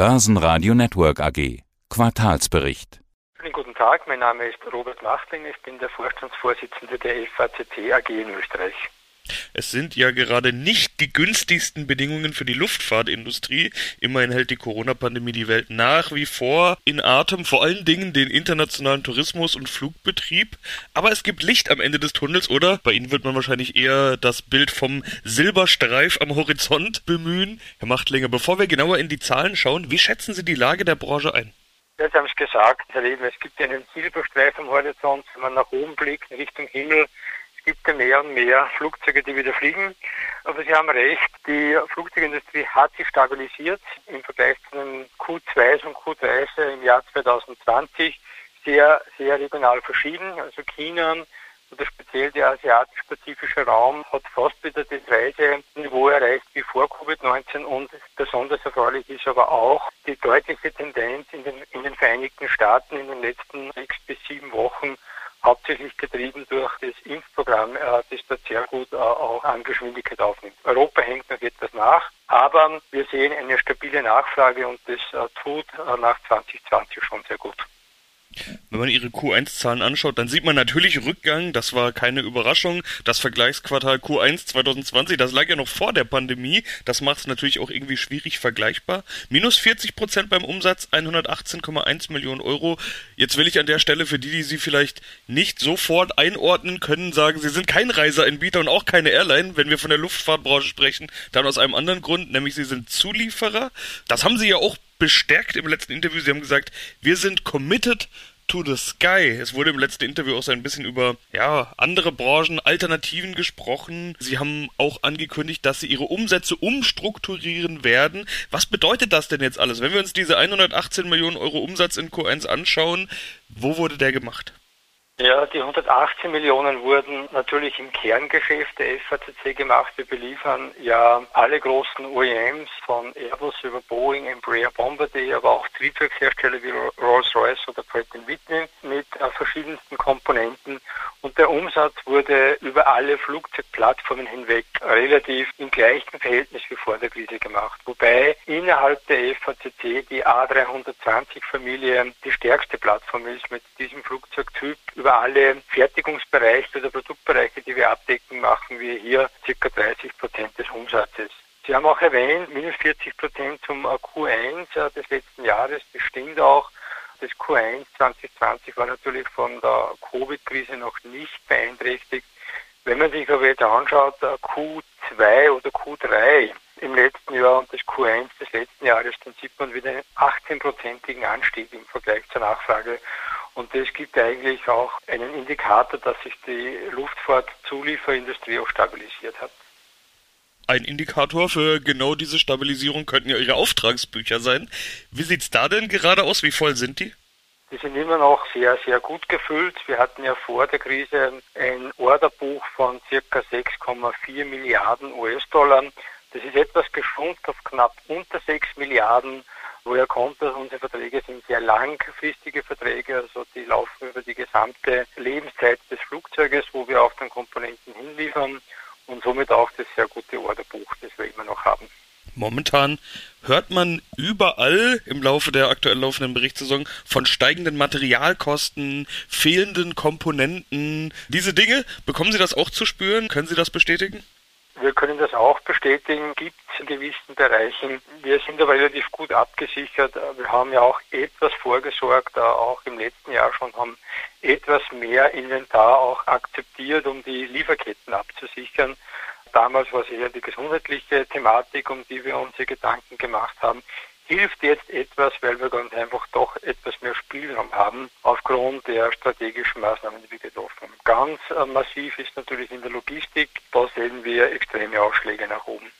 Börsenradio Network AG. Quartalsbericht. Schönen guten Tag, mein Name ist Robert Machtling, ich bin der Vorstandsvorsitzende der FACC AG in Österreich. Es sind ja gerade nicht die günstigsten Bedingungen für die Luftfahrtindustrie. Immerhin hält die Corona-Pandemie die Welt nach wie vor in Atem, vor allen Dingen den internationalen Tourismus und Flugbetrieb. Aber es gibt Licht am Ende des Tunnels, oder? Bei Ihnen wird man wahrscheinlich eher das Bild vom Silberstreif am Horizont bemühen. Herr Machtlinger, bevor wir genauer in die Zahlen schauen, wie schätzen Sie die Lage der Branche ein? Sie haben es gesagt, Herr Leben, es gibt einen Silberstreif am Horizont, wenn man nach oben blickt, in Richtung Himmel, gibt ja mehr und mehr Flugzeuge, die wieder fliegen. Aber Sie haben recht, die Flugzeugindustrie hat sich stabilisiert im Vergleich zu den Q2s und Q3s im Jahr 2020 sehr, sehr regional verschieden. Also China oder speziell der asiatisch-pazifische Raum hat fast wieder das Reiseniveau erreicht wie vor Covid-19 und besonders erfreulich ist aber auch die deutliche Tendenz in den, in den Vereinigten Staaten in den letzten sechs bis sieben Wochen hauptsächlich getrieben durch das Impfprogramm, äh, das dort sehr gut äh, auch an Geschwindigkeit aufnimmt. Europa hängt noch etwas nach, aber wir sehen eine stabile Nachfrage und das äh, tut nach 2020 schon sehr gut. Wenn man ihre Q1-Zahlen anschaut, dann sieht man natürlich Rückgang. Das war keine Überraschung. Das Vergleichsquartal Q1 2020, das lag ja noch vor der Pandemie. Das macht es natürlich auch irgendwie schwierig vergleichbar. Minus 40 Prozent beim Umsatz, 118,1 Millionen Euro. Jetzt will ich an der Stelle für die, die Sie vielleicht nicht sofort einordnen können, sagen, Sie sind kein Reiseanbieter und auch keine Airline. Wenn wir von der Luftfahrtbranche sprechen, dann aus einem anderen Grund, nämlich Sie sind Zulieferer. Das haben Sie ja auch bestärkt im letzten Interview. Sie haben gesagt, wir sind committed to the sky. Es wurde im letzten Interview auch so ein bisschen über ja, andere Branchen, Alternativen gesprochen. Sie haben auch angekündigt, dass sie ihre Umsätze umstrukturieren werden. Was bedeutet das denn jetzt alles? Wenn wir uns diese 118 Millionen Euro Umsatz in Q1 anschauen, wo wurde der gemacht? Ja, die 118 Millionen wurden natürlich im Kerngeschäft der FACC gemacht. Wir beliefern ja alle großen OEMs von Airbus über Boeing, Embraer, Bombardier, aber auch Triebwerkshersteller wie Rolls-Royce oder Pratt Whitney mit äh, verschiedensten Komponenten. Und der Umsatz wurde über alle Flugzeugplattformen hinweg relativ im gleichen Verhältnis wie vor der Krise gemacht. Wobei innerhalb der FACC die A320-Familie die stärkste Plattform ist mit diesem Flugzeugtyp über über alle Fertigungsbereiche oder Produktbereiche, die wir abdecken, machen wir hier ca. 30 Prozent des Umsatzes. Sie haben auch erwähnt, minus 40 Prozent zum Q1 äh, des letzten Jahres. Das stimmt auch. Das Q1 2020 war natürlich von der Covid-Krise noch nicht beeinträchtigt. Wenn man sich aber jetzt anschaut, äh, Q2 oder Q3 im letzten Jahr und das Q1 des letzten Jahres, dann sieht man wieder einen 18-prozentigen Anstieg im Vergleich zur Nachfrage. Und das gibt eigentlich auch einen Indikator, dass sich die Luftfahrtzulieferindustrie auch stabilisiert hat. Ein Indikator für genau diese Stabilisierung könnten ja Ihre Auftragsbücher sein. Wie sieht es da denn gerade aus? Wie voll sind die? Die sind immer noch sehr, sehr gut gefüllt. Wir hatten ja vor der Krise ein Orderbuch von circa 6,4 Milliarden US-Dollar. Das ist etwas geschrumpft auf knapp unter 6 Milliarden. Woher kommt das? Unsere Verträge sind sehr langfristige Verträge, also die laufen über die gesamte Lebenszeit des Flugzeuges, wo wir auch dann Komponenten hinliefern und somit auch das sehr gute Orderbuch, das wir immer noch haben. Momentan hört man überall im Laufe der aktuell laufenden Berichtssaison von steigenden Materialkosten, fehlenden Komponenten. Diese Dinge, bekommen Sie das auch zu spüren? Können Sie das bestätigen? Wir können das auch bestätigen, gibt es in gewissen Bereichen. Wir sind aber relativ gut abgesichert. Wir haben ja auch etwas vorgesorgt, auch im letzten Jahr schon, haben etwas mehr Inventar auch akzeptiert, um die Lieferketten abzusichern. Damals war es eher die gesundheitliche Thematik, um die wir uns hier Gedanken gemacht haben hilft jetzt etwas, weil wir ganz einfach doch etwas mehr Spielraum haben aufgrund der strategischen Maßnahmen, die wir getroffen haben. Ganz äh, massiv ist natürlich in der Logistik, da sehen wir extreme Ausschläge nach oben.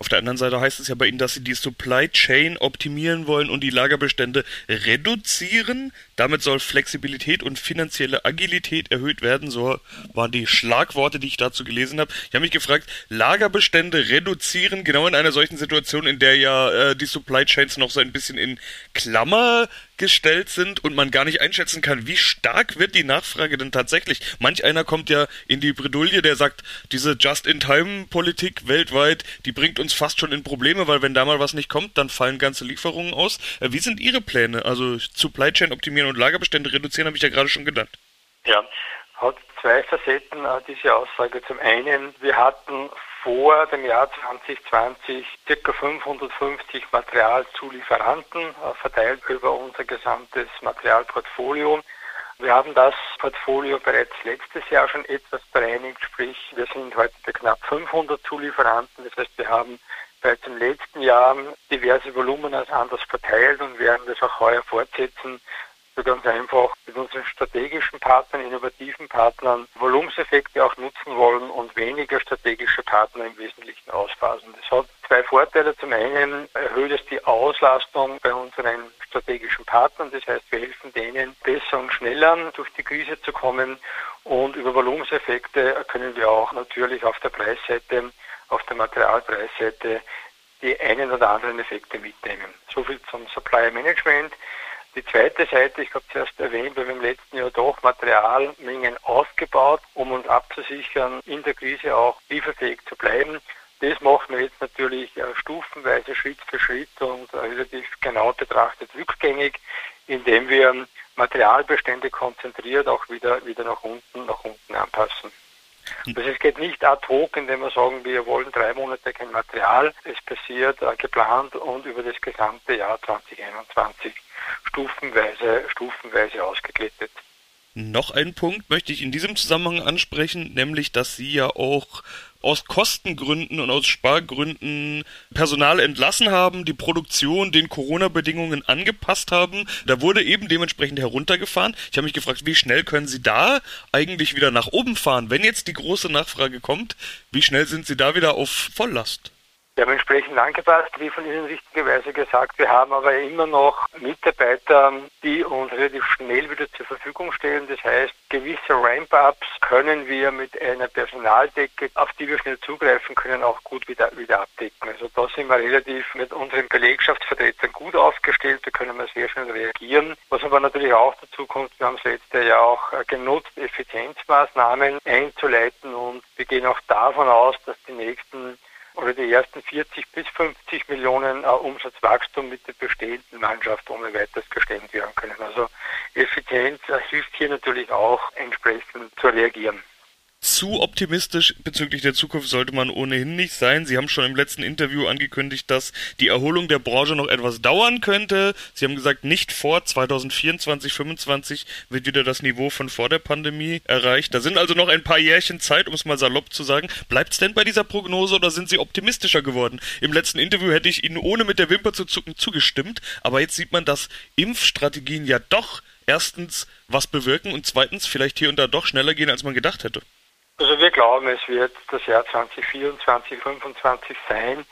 Auf der anderen Seite heißt es ja bei Ihnen, dass Sie die Supply Chain optimieren wollen und die Lagerbestände reduzieren. Damit soll Flexibilität und finanzielle Agilität erhöht werden. So waren die Schlagworte, die ich dazu gelesen habe. Ich habe mich gefragt, Lagerbestände reduzieren, genau in einer solchen Situation, in der ja äh, die Supply Chains noch so ein bisschen in Klammer gestellt sind und man gar nicht einschätzen kann, wie stark wird die Nachfrage denn tatsächlich. Manch einer kommt ja in die Bredouille, der sagt, diese Just-in-Time-Politik weltweit, die bringt uns fast schon in Probleme, weil wenn da mal was nicht kommt, dann fallen ganze Lieferungen aus. Äh, wie sind Ihre Pläne? Also Supply Chain optimieren und Lagerbestände reduzieren, habe ich ja gerade schon genannt. Ja, hat zwei Facetten, äh, diese Aussage. Zum einen, wir hatten vor dem Jahr 2020 ca. 550 Materialzulieferanten äh, verteilt über unser gesamtes Materialportfolio. Wir haben das Portfolio bereits letztes Jahr schon etwas bereinigt, sprich wir sind heute bei knapp 500 Zulieferanten. Das heißt, wir haben bereits im letzten Jahr diverse Volumina anders verteilt und werden das auch heuer fortsetzen, so ganz einfach mit unseren strategischen Partnern, innovativen Partnern Volumenseffekte auch nutzen wollen und weniger strategische Partner im Wesentlichen ausphasen. Das hat zwei Vorteile. Zum einen erhöht es die Auslastung bei unseren strategischen Partnern. Das heißt, wir helfen denen besser und schneller durch die Krise zu kommen. Und über Volumenseffekte können wir auch natürlich auf der Preisseite, auf der Materialpreisseite die einen oder anderen Effekte mitnehmen. Soviel zum Supply Management. Die zweite Seite, ich habe zuerst erwähnt, wir haben im letzten Jahr doch Materialmengen aufgebaut, um uns abzusichern, in der Krise auch lieferfähig zu bleiben. Das machen wir jetzt natürlich äh, stufenweise, Schritt für Schritt und relativ genau betrachtet rückgängig, indem wir Materialbestände konzentriert auch wieder, wieder nach unten, nach unten anpassen. Das es geht nicht ad hoc, indem wir sagen, wir wollen drei Monate kein Material. Es passiert äh, geplant und über das gesamte Jahr 2021 stufenweise, stufenweise ausgeglättet. Noch ein Punkt möchte ich in diesem Zusammenhang ansprechen, nämlich dass Sie ja auch aus Kostengründen und aus Spargründen Personal entlassen haben, die Produktion den Corona-Bedingungen angepasst haben. Da wurde eben dementsprechend heruntergefahren. Ich habe mich gefragt, wie schnell können Sie da eigentlich wieder nach oben fahren? Wenn jetzt die große Nachfrage kommt, wie schnell sind Sie da wieder auf Volllast? Wir haben entsprechend angepasst, wie von Ihnen richtigerweise gesagt. Wir haben aber immer noch Mitarbeiter, die uns relativ schnell wieder zur Verfügung stellen. Das heißt, gewisse Ramp-ups können wir mit einer Personaldecke, auf die wir schnell zugreifen können, auch gut wieder, wieder abdecken. Also da sind wir relativ mit unseren Belegschaftsvertretern gut aufgestellt. Da können wir sehr schnell reagieren. Was aber natürlich auch dazu kommt, wir haben es letztes Jahr auch genutzt, Effizienzmaßnahmen einzuleiten und wir gehen auch davon aus, dass die nächsten oder die ersten 40 bis 50 Millionen äh, Umsatzwachstum mit der bestehenden Mannschaft ohne weiteres gestemmt werden können. Also Effizienz äh, hilft hier natürlich auch entsprechend zu reagieren. Zu optimistisch bezüglich der Zukunft sollte man ohnehin nicht sein. Sie haben schon im letzten Interview angekündigt, dass die Erholung der Branche noch etwas dauern könnte. Sie haben gesagt, nicht vor 2024, 2025 wird wieder das Niveau von vor der Pandemie erreicht. Da sind also noch ein paar Jährchen Zeit, um es mal salopp zu sagen. Bleibt es denn bei dieser Prognose oder sind Sie optimistischer geworden? Im letzten Interview hätte ich Ihnen ohne mit der Wimper zu zucken zugestimmt, aber jetzt sieht man, dass Impfstrategien ja doch erstens was bewirken und zweitens vielleicht hier und da doch schneller gehen, als man gedacht hätte. Also wir glauben, es wird das Jahr 2024, 2025 sein.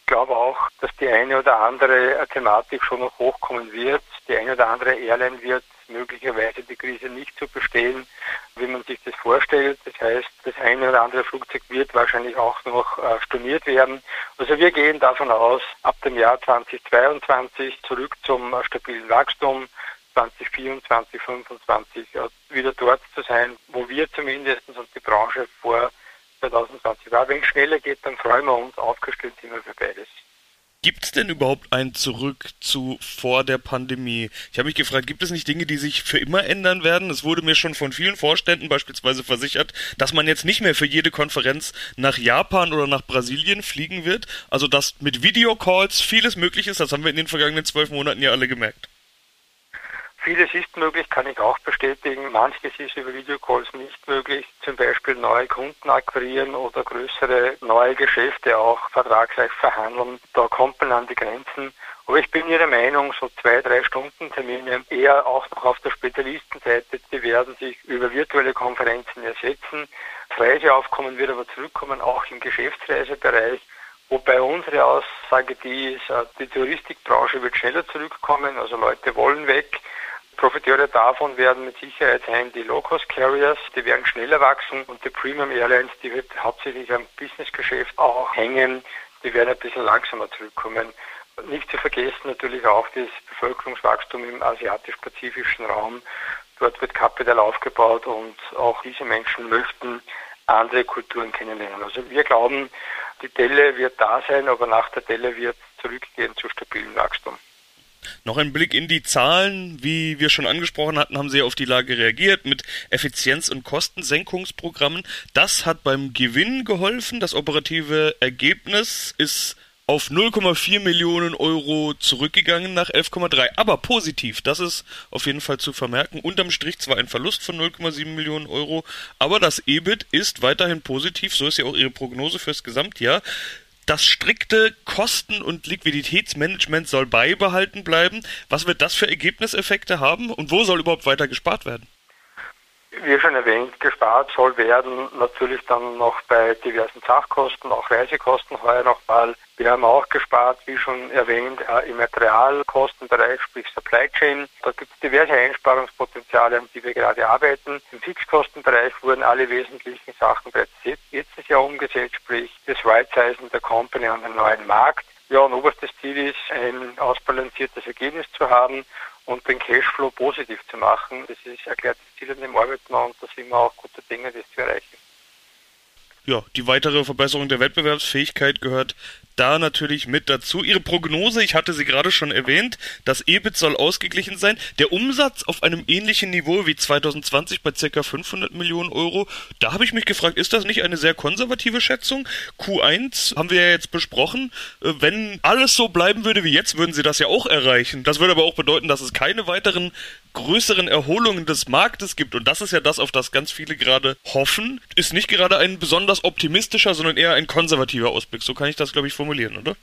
Ich glaube auch, dass die eine oder andere Thematik schon noch hochkommen wird. Die eine oder andere Airline wird möglicherweise die Krise nicht so bestehen, wie man sich das vorstellt. Das heißt, das eine oder andere Flugzeug wird wahrscheinlich auch noch äh, storniert werden. Also wir gehen davon aus, ab dem Jahr 2022 zurück zum äh, stabilen Wachstum. 2024, 2025 wieder dort zu sein, wo wir zumindest und die Branche vor 2020 war. Wenn es schneller geht, dann freuen wir uns aufgestellt immer für beides. Gibt es denn überhaupt ein Zurück zu vor der Pandemie? Ich habe mich gefragt, gibt es nicht Dinge, die sich für immer ändern werden? Es wurde mir schon von vielen Vorständen beispielsweise versichert, dass man jetzt nicht mehr für jede Konferenz nach Japan oder nach Brasilien fliegen wird. Also dass mit Videocalls vieles möglich ist. Das haben wir in den vergangenen zwölf Monaten ja alle gemerkt. Vieles ist möglich, kann ich auch bestätigen. Manches ist über Videocalls nicht möglich. Zum Beispiel neue Kunden akquirieren oder größere neue Geschäfte auch vertragsreich verhandeln. Da kommt man an die Grenzen. Aber ich bin Ihrer Meinung, so zwei, drei Stunden Termine eher auch noch auf der Spezialistenseite, die werden sich über virtuelle Konferenzen ersetzen. Das Reiseaufkommen wird aber zurückkommen, auch im Geschäftsreisebereich. Wobei unsere Aussage die ist, äh, die Touristikbranche wird schneller zurückkommen, also Leute wollen weg. Profiteure davon werden mit Sicherheit sein die Low-Cost-Carriers, die werden schneller wachsen und die Premium Airlines, die wird hauptsächlich am Businessgeschäft auch hängen, die werden ein bisschen langsamer zurückkommen. Nicht zu vergessen natürlich auch das Bevölkerungswachstum im asiatisch-pazifischen Raum. Dort wird Kapital aufgebaut und auch diese Menschen möchten andere Kulturen kennenlernen. Also wir glauben, die Delle wird da sein, aber nach der Delle wird zurückgehen zu stabilem Wachstum. Noch ein Blick in die Zahlen. Wie wir schon angesprochen hatten, haben Sie auf die Lage reagiert mit Effizienz- und Kostensenkungsprogrammen. Das hat beim Gewinn geholfen. Das operative Ergebnis ist auf 0,4 Millionen Euro zurückgegangen nach 11,3. Aber positiv, das ist auf jeden Fall zu vermerken. Unterm Strich zwar ein Verlust von 0,7 Millionen Euro, aber das EBIT ist weiterhin positiv. So ist ja auch Ihre Prognose fürs Gesamtjahr. Das strikte Kosten- und Liquiditätsmanagement soll beibehalten bleiben. Was wird das für Ergebnisseffekte haben und wo soll überhaupt weiter gespart werden? Wie schon erwähnt, gespart soll werden natürlich dann noch bei diversen Sachkosten, auch Reisekosten heuer nochmal. Wir haben auch gespart, wie schon erwähnt, äh, im Materialkostenbereich, sprich Supply Chain. Da gibt es diverse Einsparungspotenziale, an die wir gerade arbeiten. Im Fixkostenbereich wurden alle wesentlichen Sachen bereits letztes Jahr umgesetzt, sprich das Right-Sizen der Company an den neuen Markt. Ja, und oberstes Ziel ist, ein ausbalanciertes Ergebnis zu haben und den Cashflow positiv zu machen. Das ist erklärtes Ziel an dem Arbeiten und da sind wir auch gute Dinge, das zu erreichen. Ja, die weitere Verbesserung der Wettbewerbsfähigkeit gehört da natürlich mit dazu. Ihre Prognose, ich hatte sie gerade schon erwähnt, das EBIT soll ausgeglichen sein. Der Umsatz auf einem ähnlichen Niveau wie 2020 bei ca. 500 Millionen Euro. Da habe ich mich gefragt, ist das nicht eine sehr konservative Schätzung? Q1 haben wir ja jetzt besprochen. Äh, wenn alles so bleiben würde wie jetzt, würden sie das ja auch erreichen. Das würde aber auch bedeuten, dass es keine weiteren größeren Erholungen des Marktes gibt, und das ist ja das, auf das ganz viele gerade hoffen, ist nicht gerade ein besonders optimistischer, sondern eher ein konservativer Ausblick. So kann ich das, glaube ich, formulieren, oder?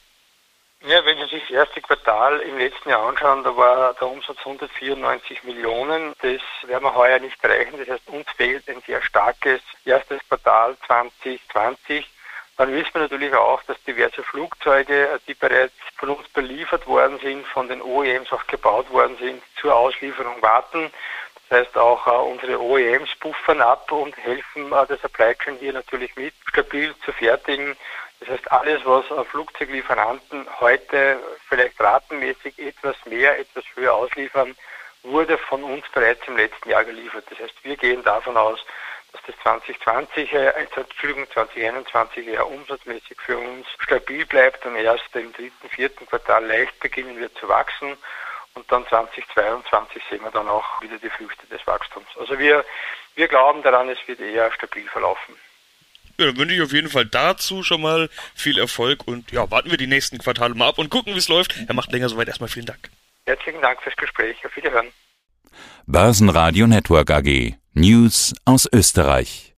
Ja, wenn Sie sich das erste Quartal im letzten Jahr anschauen, da war der Umsatz 194 Millionen. Das werden wir heuer nicht erreichen. Das heißt, uns fehlt ein sehr starkes erstes Quartal 2020 dann wissen wir natürlich auch, dass diverse Flugzeuge, die bereits von uns beliefert worden sind, von den OEMs auch gebaut worden sind, zur Auslieferung warten. Das heißt auch äh, unsere OEMs puffern ab und helfen äh, der Supply Chain hier natürlich mit, stabil zu fertigen. Das heißt, alles, was äh, Flugzeuglieferanten heute vielleicht ratenmäßig etwas mehr, etwas höher ausliefern, wurde von uns bereits im letzten Jahr geliefert. Das heißt, wir gehen davon aus, dass das 2020, äh, Entschuldigung, 2021 eher umsatzmäßig für uns stabil bleibt und erst im dritten, vierten Quartal leicht beginnen wird zu wachsen. Und dann 2022 sehen wir dann auch wieder die Früchte des Wachstums. Also wir, wir glauben daran, es wird eher stabil verlaufen. Ja, dann wünsche ich auf jeden Fall dazu schon mal viel Erfolg und ja, warten wir die nächsten Quartale mal ab und gucken, wie es läuft. Er macht länger soweit. Erstmal vielen Dank. Herzlichen Dank fürs Gespräch. Auf Wiederhören. Börsenradio Network AG. News aus Österreich.